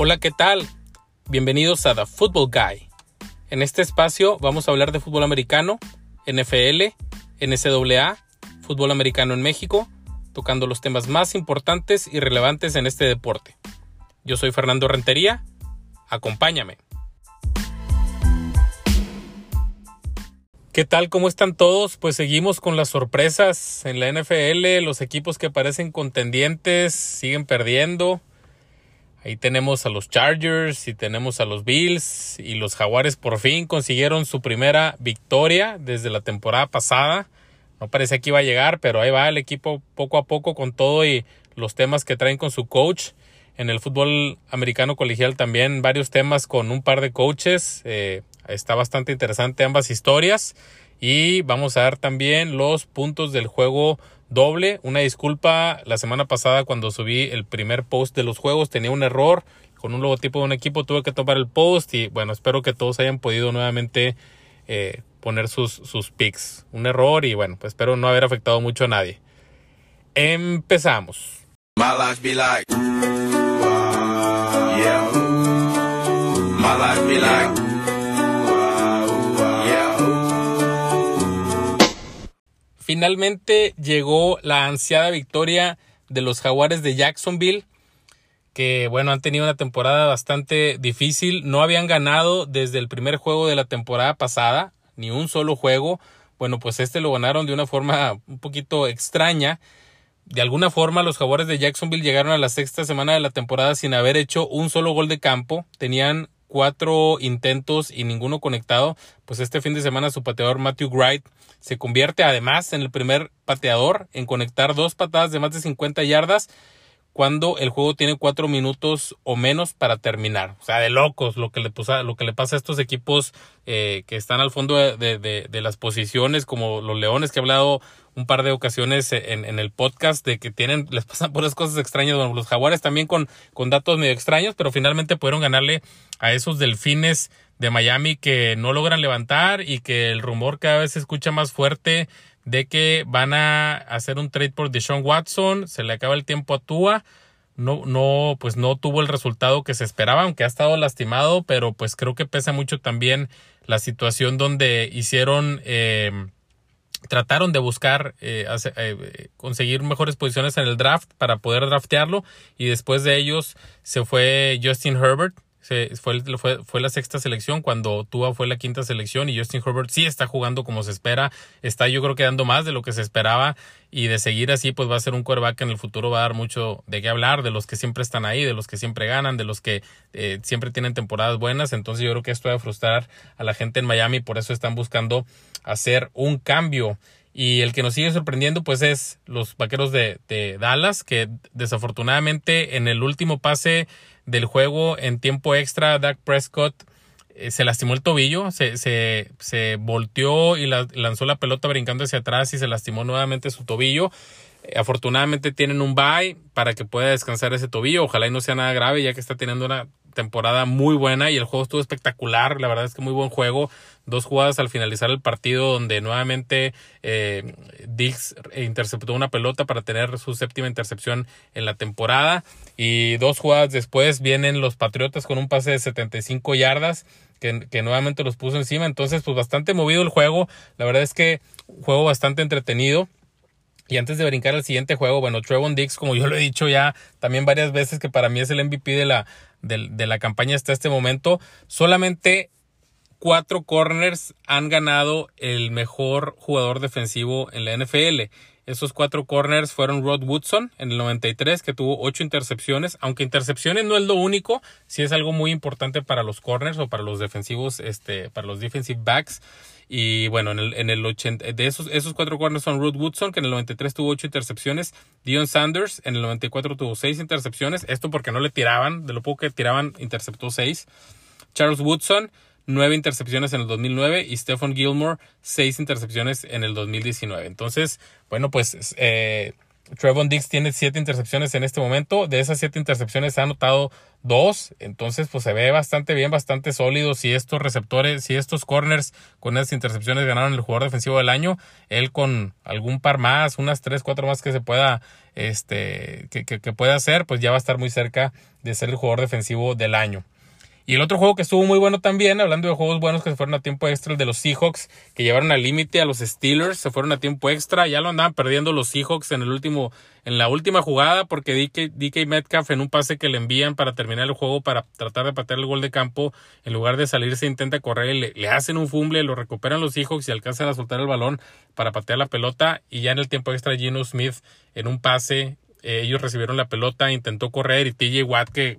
Hola, ¿qué tal? Bienvenidos a The Football Guy. En este espacio vamos a hablar de fútbol americano, NFL, NCAA, fútbol americano en México, tocando los temas más importantes y relevantes en este deporte. Yo soy Fernando Rentería, acompáñame. ¿Qué tal? ¿Cómo están todos? Pues seguimos con las sorpresas en la NFL. Los equipos que parecen contendientes siguen perdiendo. Ahí tenemos a los Chargers y tenemos a los Bills y los Jaguares por fin consiguieron su primera victoria desde la temporada pasada. No parecía que iba a llegar, pero ahí va el equipo poco a poco con todo y los temas que traen con su coach. En el fútbol americano colegial también varios temas con un par de coaches. Eh, está bastante interesante ambas historias. Y vamos a dar también los puntos del juego doble. Una disculpa, la semana pasada cuando subí el primer post de los juegos tenía un error con un logotipo de un equipo, tuve que tomar el post y bueno, espero que todos hayan podido nuevamente eh, poner sus, sus picks. Un error y bueno, pues espero no haber afectado mucho a nadie. Empezamos. Finalmente llegó la ansiada victoria de los Jaguares de Jacksonville, que bueno, han tenido una temporada bastante difícil. No habían ganado desde el primer juego de la temporada pasada, ni un solo juego. Bueno, pues este lo ganaron de una forma un poquito extraña. De alguna forma, los Jaguares de Jacksonville llegaron a la sexta semana de la temporada sin haber hecho un solo gol de campo. Tenían cuatro intentos y ninguno conectado, pues este fin de semana su pateador Matthew Wright se convierte además en el primer pateador en conectar dos patadas de más de 50 yardas cuando el juego tiene cuatro minutos o menos para terminar. O sea, de locos lo que le, pasa, lo que le pasa a estos equipos eh, que están al fondo de, las posiciones, como los Leones, que he hablado un par de ocasiones en, en, el podcast de que tienen, les pasan puras cosas extrañas. Los Jaguares también con, con datos medio extraños, pero finalmente pudieron ganarle a esos delfines de Miami que no logran levantar y que el rumor cada vez se escucha más fuerte de que van a hacer un trade por Deshaun Watson, se le acaba el tiempo a Tua, no, no, pues no tuvo el resultado que se esperaba, aunque ha estado lastimado, pero pues creo que pesa mucho también la situación donde hicieron, eh, trataron de buscar eh, eh, conseguir mejores posiciones en el draft para poder draftearlo y después de ellos se fue Justin Herbert fue, fue, fue, la sexta selección cuando Tua fue la quinta selección y Justin Herbert sí está jugando como se espera, está yo creo que dando más de lo que se esperaba y de seguir así pues va a ser un quarterback que en el futuro va a dar mucho de qué hablar, de los que siempre están ahí, de los que siempre ganan, de los que eh, siempre tienen temporadas buenas, entonces yo creo que esto va a frustrar a la gente en Miami, por eso están buscando hacer un cambio. Y el que nos sigue sorprendiendo pues es los vaqueros de, de Dallas, que desafortunadamente en el último pase del juego en tiempo extra, Dak Prescott eh, se lastimó el tobillo, se, se, se volteó y lanzó la pelota brincando hacia atrás y se lastimó nuevamente su tobillo. Eh, afortunadamente tienen un bye para que pueda descansar ese tobillo. Ojalá y no sea nada grave, ya que está teniendo una temporada muy buena y el juego estuvo espectacular. La verdad es que muy buen juego. Dos jugadas al finalizar el partido donde nuevamente eh, Dix interceptó una pelota para tener su séptima intercepción en la temporada. Y dos jugadas después vienen los Patriotas con un pase de 75 yardas. Que, que, nuevamente los puso encima. Entonces, pues bastante movido el juego. La verdad es que juego bastante entretenido. Y antes de brincar al siguiente juego, bueno, Trevon Dix, como yo lo he dicho ya también varias veces, que para mí es el MVP de la, de, la campaña hasta este momento, solamente cuatro corners han ganado el mejor jugador defensivo en la NFL. Esos cuatro corners fueron Rod Woodson en el 93, que tuvo ocho intercepciones. Aunque intercepciones no es lo único, sí es algo muy importante para los corners o para los defensivos, este, para los defensive backs. Y bueno, en el, en el 80, de esos, esos cuatro corners son Ruth Woodson, que en el 93 tuvo ocho intercepciones. Dion Sanders, en el 94 tuvo seis intercepciones. Esto porque no le tiraban, de lo poco que tiraban, interceptó seis. Charles Woodson, nueve intercepciones en el 2009 y Stephen Gilmore, seis intercepciones en el 2019. Entonces, bueno, pues eh, Trevon Diggs tiene siete intercepciones en este momento. De esas siete intercepciones ha anotado dos. Entonces, pues se ve bastante bien, bastante sólido. Si estos receptores, si estos corners con esas intercepciones ganaron el jugador defensivo del año, él con algún par más, unas tres, cuatro más que se pueda, este, que, que, que pueda hacer, pues ya va a estar muy cerca de ser el jugador defensivo del año. Y el otro juego que estuvo muy bueno también, hablando de juegos buenos que se fueron a tiempo extra, el de los Seahawks, que llevaron al límite a los Steelers, se fueron a tiempo extra, ya lo andaban perdiendo los Seahawks en el último, en la última jugada, porque DK, DK Metcalf en un pase que le envían para terminar el juego, para tratar de patear el gol de campo, en lugar de salirse intenta correr, le, le hacen un fumble, lo recuperan los Seahawks y alcanzan a soltar el balón para patear la pelota, y ya en el tiempo extra Gino Smith en un pase ellos recibieron la pelota, intentó correr y TJ Watt, que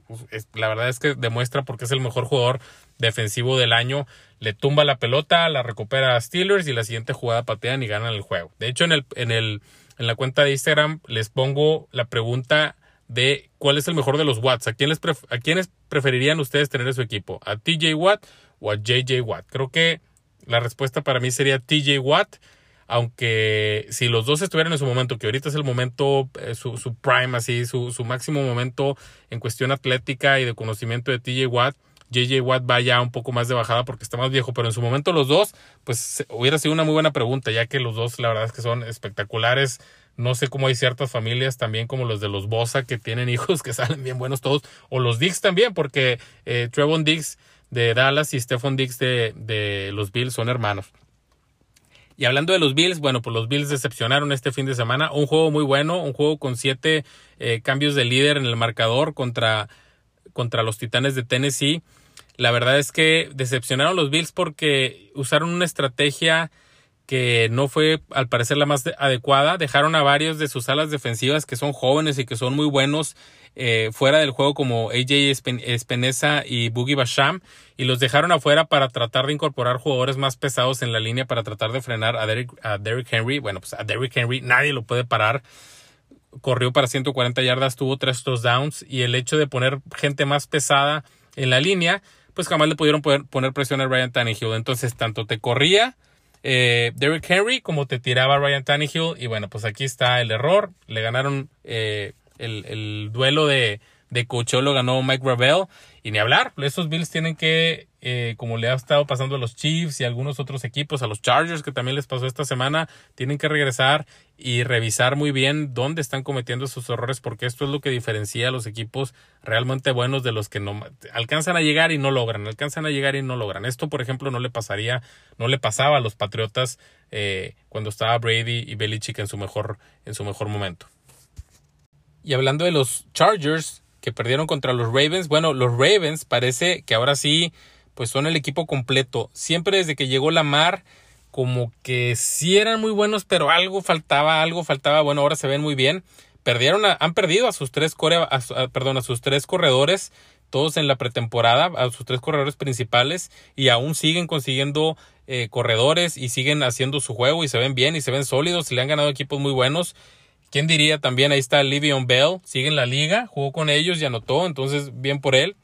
la verdad es que demuestra porque es el mejor jugador defensivo del año, le tumba la pelota, la recupera a Steelers y la siguiente jugada patean y ganan el juego. De hecho, en, el, en, el, en la cuenta de Instagram les pongo la pregunta de cuál es el mejor de los Watts. ¿A, quién les ¿A quiénes preferirían ustedes tener en su equipo? ¿A TJ Watt o a JJ Watt? Creo que la respuesta para mí sería TJ Watt aunque si los dos estuvieran en su momento, que ahorita es el momento, eh, su, su, prime, así, su, su, máximo momento en cuestión atlética y de conocimiento de TJ Watt, JJ Watt va ya un poco más de bajada porque está más viejo, pero en su momento los dos, pues hubiera sido una muy buena pregunta, ya que los dos la verdad es que son espectaculares. No sé cómo hay ciertas familias también como los de los Bosa que tienen hijos que salen bien buenos todos, o los Dix también, porque eh, Trevon Dix de Dallas y Stephon Dix de, de los Bills son hermanos. Y hablando de los Bills, bueno, pues los Bills decepcionaron este fin de semana. Un juego muy bueno, un juego con siete eh, cambios de líder en el marcador contra, contra los Titanes de Tennessee. La verdad es que decepcionaron los Bills porque usaron una estrategia que no fue al parecer la más adecuada. Dejaron a varios de sus alas defensivas que son jóvenes y que son muy buenos eh, fuera del juego como AJ Espineza y Boogie Basham y los dejaron afuera para tratar de incorporar jugadores más pesados en la línea para tratar de frenar a Derrick, a Derrick Henry. Bueno, pues a Derrick Henry nadie lo puede parar. Corrió para 140 yardas, tuvo tres touchdowns y el hecho de poner gente más pesada en la línea, pues jamás le pudieron poner presión a Ryan Tannehill. Entonces, tanto te corría eh, Derrick Henry como te tiraba Ryan Tannehill. Y bueno, pues aquí está el error. Le ganaron eh, el, el duelo de, de ganó Mike Ravel. Y ni hablar, esos Bills tienen que, eh, como le ha estado pasando a los Chiefs y a algunos otros equipos, a los Chargers que también les pasó esta semana, tienen que regresar y revisar muy bien dónde están cometiendo sus errores, porque esto es lo que diferencia a los equipos realmente buenos de los que no alcanzan a llegar y no logran, alcanzan a llegar y no logran. Esto, por ejemplo, no le pasaría, no le pasaba a los Patriotas eh, cuando estaba Brady y Belichick en su mejor, en su mejor momento. Y hablando de los Chargers, que perdieron contra los Ravens, bueno, los Ravens parece que ahora sí, pues son el equipo completo. Siempre desde que llegó Lamar, como que sí eran muy buenos, pero algo faltaba, algo faltaba. Bueno, ahora se ven muy bien. Perdieron, han perdido a sus tres core, perdón, a sus tres corredores, todos en la pretemporada, a sus tres corredores principales, y aún siguen consiguiendo eh, corredores y siguen haciendo su juego y se ven bien y se ven sólidos y le han ganado equipos muy buenos. ¿Quién diría también? Ahí está Livion Bell, sigue en la liga, jugó con ellos y anotó, entonces bien por él.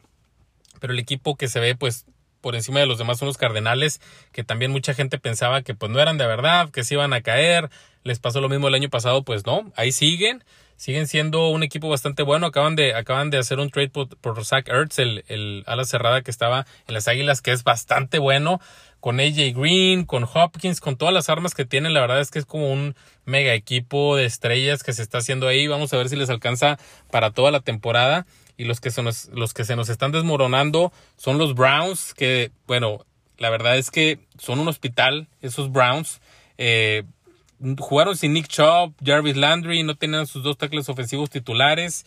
Pero el equipo que se ve pues por encima de los demás son los Cardenales, que también mucha gente pensaba que pues no eran de verdad, que se iban a caer. Les pasó lo mismo el año pasado, pues no, ahí siguen, siguen siendo un equipo bastante bueno. Acaban de, acaban de hacer un trade por, por Zach Ertz, el, el ala cerrada que estaba en las Águilas, que es bastante bueno con AJ Green, con Hopkins, con todas las armas que tienen. La verdad es que es como un mega equipo de estrellas que se está haciendo ahí. Vamos a ver si les alcanza para toda la temporada. Y los que, son los que se nos están desmoronando son los Browns, que, bueno, la verdad es que son un hospital, esos Browns. Eh, jugaron sin Nick Chubb, Jarvis Landry, no tenían sus dos tackles ofensivos titulares.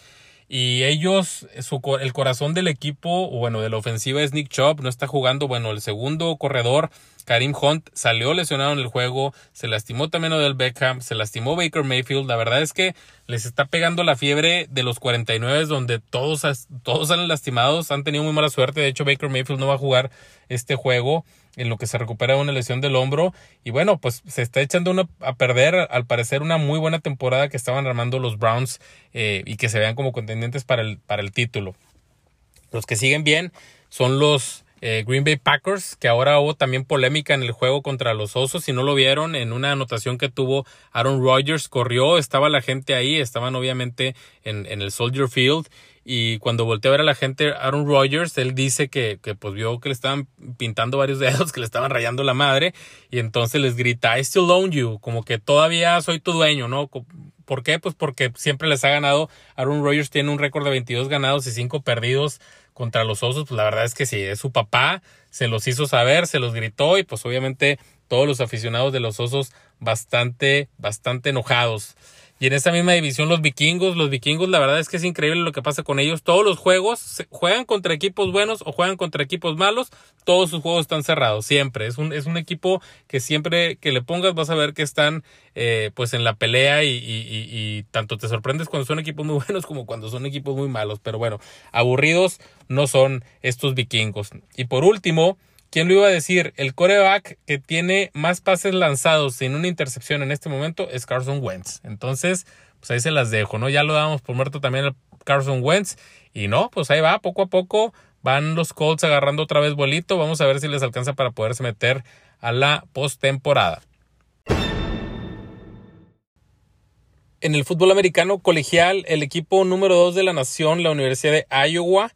Y ellos, su, el corazón del equipo, bueno, de la ofensiva es Nick Chubb, no está jugando, bueno, el segundo corredor, Karim Hunt, salió lesionado en el juego, se lastimó también Odell Beckham, se lastimó Baker Mayfield, la verdad es que les está pegando la fiebre de los 49 donde todos, todos salen lastimados, han tenido muy mala suerte, de hecho Baker Mayfield no va a jugar este juego en lo que se recupera una lesión del hombro. Y bueno, pues se está echando a perder, al parecer, una muy buena temporada que estaban armando los Browns eh, y que se vean como contendientes para el, para el título. Los que siguen bien son los eh, Green Bay Packers, que ahora hubo también polémica en el juego contra los Osos. Si no lo vieron, en una anotación que tuvo Aaron Rodgers, corrió, estaba la gente ahí, estaban obviamente en, en el Soldier Field. Y cuando volteó a ver a la gente, Aaron Rodgers, él dice que, que pues vio que le estaban pintando varios dedos, que le estaban rayando la madre. Y entonces les grita, I still own you, como que todavía soy tu dueño, ¿no? ¿Por qué? Pues porque siempre les ha ganado. Aaron Rodgers tiene un récord de 22 ganados y 5 perdidos contra los osos, pues la verdad es que sí, es su papá, se los hizo saber, se los gritó y pues obviamente todos los aficionados de los osos bastante, bastante enojados. Y en esa misma división los vikingos, los vikingos la verdad es que es increíble lo que pasa con ellos. Todos los juegos juegan contra equipos buenos o juegan contra equipos malos. Todos sus juegos están cerrados, siempre. Es un, es un equipo que siempre que le pongas vas a ver que están eh, pues en la pelea y, y, tanto te sorprendes cuando son equipos muy buenos como cuando son equipos muy malos. Pero bueno, aburridos no son estos vikingos. Y por último, ¿Quién lo iba a decir? El coreback que tiene más pases lanzados sin una intercepción en este momento es Carson Wentz. Entonces, pues ahí se las dejo, ¿no? Ya lo damos por muerto también el Carson Wentz. Y no, pues ahí va, poco a poco van los Colts agarrando otra vez bolito. Vamos a ver si les alcanza para poderse meter a la postemporada. En el fútbol americano colegial, el equipo número 2 de la nación, la Universidad de Iowa,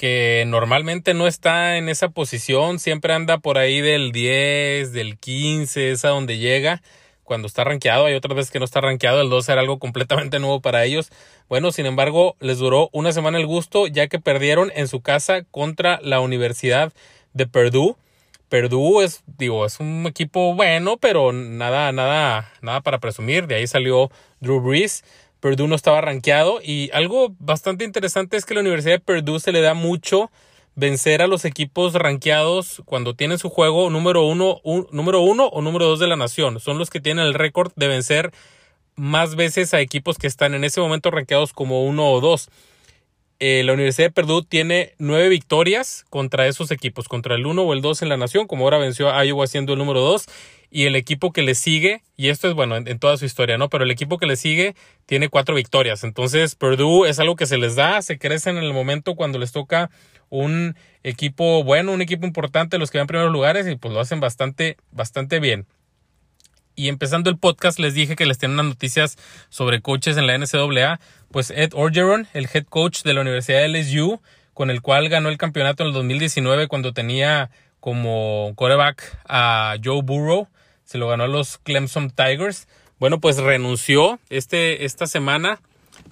que normalmente no está en esa posición, siempre anda por ahí del 10, del 15, es a donde llega cuando está rankeado, hay otras veces que no está rankeado, el 2 era algo completamente nuevo para ellos. Bueno, sin embargo, les duró una semana el gusto ya que perdieron en su casa contra la Universidad de Purdue. Purdue es, digo, es un equipo bueno, pero nada, nada, nada para presumir. De ahí salió Drew Brees. Purdue no estaba rankeado y algo bastante interesante es que la Universidad de Purdue se le da mucho vencer a los equipos rankeados cuando tienen su juego número uno, número uno o número dos de la nación. Son los que tienen el récord de vencer más veces a equipos que están en ese momento rankeados como uno o dos. Eh, la Universidad de Purdue tiene nueve victorias contra esos equipos, contra el uno o el dos en la nación, como ahora venció a Iowa siendo el número dos y el equipo que le sigue, y esto es bueno en, toda su historia, ¿no? Pero el equipo que le sigue tiene cuatro victorias. Entonces, Purdue es algo que se les da, se crecen en el momento cuando les toca un equipo bueno, un equipo importante, los que van en primeros lugares, y pues lo hacen bastante, bastante bien. Y empezando el podcast les dije que les tenía unas noticias sobre coaches en la NCAA. Pues Ed Orgeron, el head coach de la Universidad de LSU, con el cual ganó el campeonato en el 2019 cuando tenía como quarterback a Joe Burrow se lo ganó a los Clemson Tigers. Bueno, pues renunció este, esta semana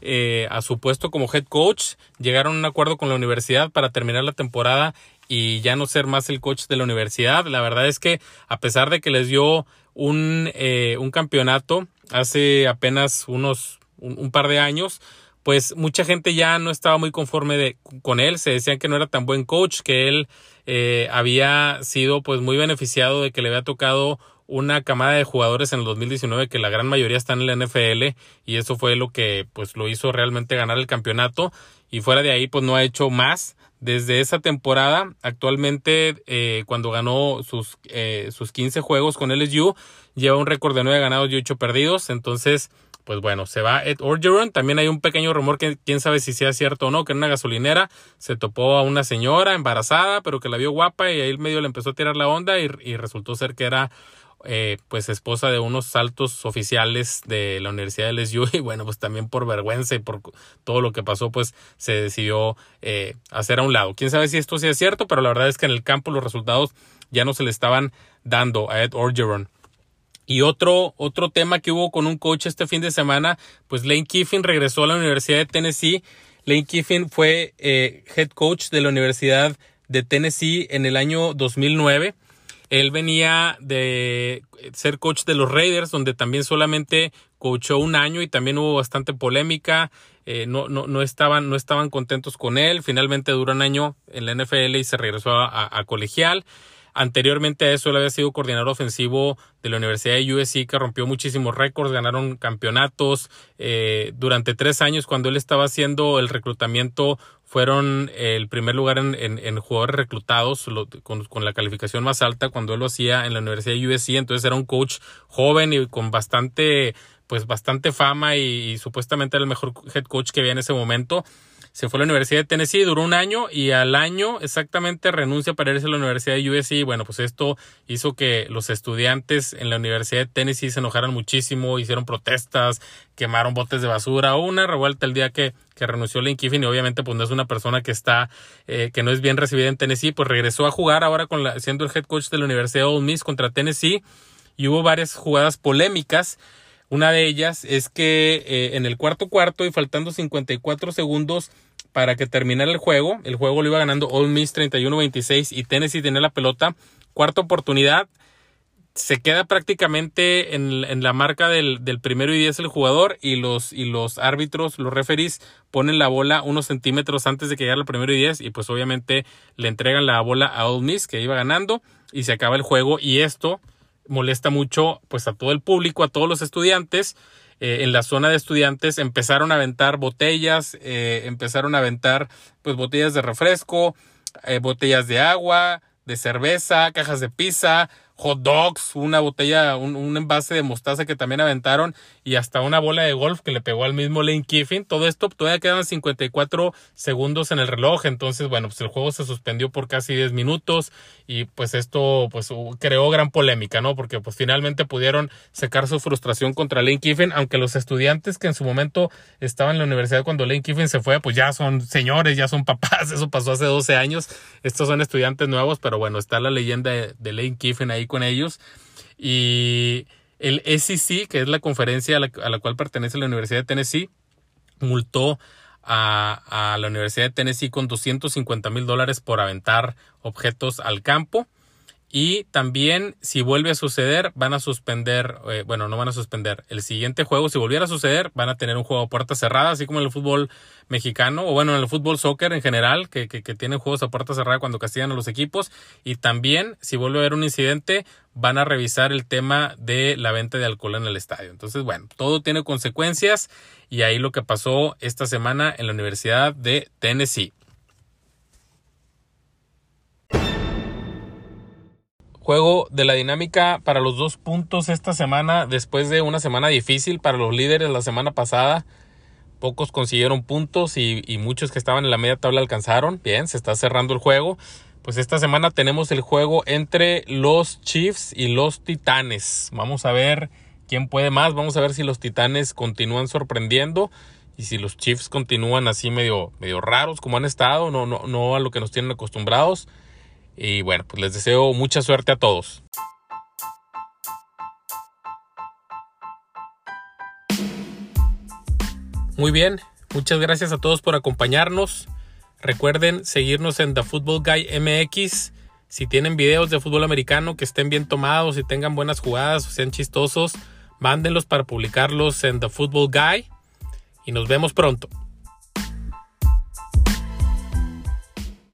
eh, a su puesto como head coach. Llegaron a un acuerdo con la universidad para terminar la temporada y ya no ser más el coach de la universidad. La verdad es que a pesar de que les dio un, eh, un campeonato hace apenas unos un, par de años, pues mucha gente ya no estaba muy conforme de, con él. Se decían que no era tan buen coach, que él eh, había sido pues muy beneficiado de que le había tocado una camada de jugadores en el 2019 que la gran mayoría están en la NFL y eso fue lo que pues lo hizo realmente ganar el campeonato y fuera de ahí pues no ha hecho más desde esa temporada actualmente eh, cuando ganó sus eh, sus 15 juegos con LSU lleva un récord de 9 ganados y 8 perdidos entonces pues bueno, se va Ed Orgeron. También hay un pequeño rumor que quién sabe si sea cierto o no, que en una gasolinera se topó a una señora embarazada, pero que la vio guapa y ahí medio le empezó a tirar la onda y, y resultó ser que era eh, pues esposa de unos altos oficiales de la Universidad de LSU y bueno, pues también por vergüenza y por todo lo que pasó, pues se decidió eh, hacer a un lado. Quién sabe si esto sea cierto, pero la verdad es que en el campo los resultados ya no se le estaban dando a Ed Orgeron. Y otro, otro tema que hubo con un coach este fin de semana, pues Lane Kiffin regresó a la Universidad de Tennessee. Lane Kiffin fue eh, head coach de la Universidad de Tennessee en el año 2009. Él venía de ser coach de los Raiders, donde también solamente coachó un año y también hubo bastante polémica. Eh, no, no, no, estaban, no estaban contentos con él. Finalmente duró un año en la NFL y se regresó a, colegial. Anteriormente a eso, él había sido coordinador ofensivo de la Universidad de USC, que rompió muchísimos récords, ganaron campeonatos. Eh, durante tres años, cuando él estaba haciendo el reclutamiento fueron el primer lugar en, en, jugadores reclutados con, con, la calificación más alta cuando él lo hacía en la Universidad de USC. Entonces era un coach joven y con bastante, pues bastante fama y, supuestamente era el mejor head coach que había en ese momento. Se fue a la Universidad de Tennessee, duró un año y al año exactamente renuncia para irse a la Universidad de USC. Bueno, pues esto hizo que los estudiantes en la Universidad de Tennessee se enojaran muchísimo, hicieron protestas, quemaron botes de basura, una revuelta el día que, que renunció Lane Kiffin y obviamente pues no es una persona que está, eh, que no es bien recibida en Tennessee, pues regresó a jugar ahora con la, siendo el head coach de la Universidad de Ole Miss contra Tennessee y hubo varias jugadas polémicas. Una de ellas es que eh, en el cuarto cuarto y faltando 54 segundos para que terminara el juego. El juego lo iba ganando Ole Miss 31-26 y Tennessee tenía la pelota. Cuarta oportunidad. Se queda prácticamente en, la marca del, primero y diez el jugador y los, y los árbitros, los referees, ponen la bola unos centímetros antes de que llegara el primero y diez y pues obviamente le entregan la bola a Ole Miss que iba ganando y se acaba el juego y esto molesta mucho pues a todo el público, a todos los estudiantes eh, en la zona de estudiantes empezaron a aventar botellas, eh, empezaron a aventar pues botellas de refresco, eh, botellas de agua, de cerveza, cajas de pizza, hot dogs, una botella, un, envase de mostaza que también aventaron y hasta una bola de golf que le pegó al mismo Lane Kiffin. Todo esto todavía quedan 54 segundos en el reloj, entonces bueno, pues el juego se suspendió por casi 10 minutos y pues esto pues creó gran polémica, ¿no? Porque pues finalmente pudieron secar su frustración contra Lane Kiffin, aunque los estudiantes que en su momento estaban en la universidad cuando Lane Kiffin se fue, pues ya son señores, ya son papás, eso pasó hace 12 años. Estos son estudiantes nuevos, pero bueno, está la leyenda de, de Lane Kiffin ahí con ellos. Y el SEC, que es la conferencia a la, cual pertenece la Universidad de Tennessee, multó a, a, la Universidad de Tennessee con 250 mil dólares por aventar objetos al campo. Y también, si vuelve a suceder, van a suspender, eh, bueno, no van a suspender. El siguiente juego, si volviera a suceder, van a tener un juego a puerta cerrada, así como en el fútbol mexicano, o bueno, en el fútbol soccer en general, que, que, que tienen juegos a puerta cerrada cuando castigan a los equipos. Y también, si vuelve a haber un incidente, van a revisar el tema de la venta de alcohol en el estadio. Entonces, bueno, todo tiene consecuencias y ahí lo que pasó esta semana en la Universidad de Tennessee. Juego de la dinámica para los dos puntos esta semana, después de una semana difícil para los líderes la semana pasada. Pocos consiguieron puntos y, muchos que estaban en la media tabla alcanzaron. Bien, se está cerrando el juego. Pues esta semana tenemos el juego entre los Chiefs y los Titanes. Vamos a ver quién puede más. Vamos a ver si los Titanes continúan sorprendiendo y si los Chiefs continúan así medio, medio raros como han estado, no, no, no a lo que nos tienen acostumbrados. Y bueno, pues les deseo mucha suerte a todos. Muy bien, muchas gracias a todos por acompañarnos. Recuerden seguirnos en The Football Guy MX. Si tienen videos de fútbol americano que estén bien tomados y tengan buenas jugadas o sean chistosos, mándenlos para publicarlos en The Football Guy. Y nos vemos pronto.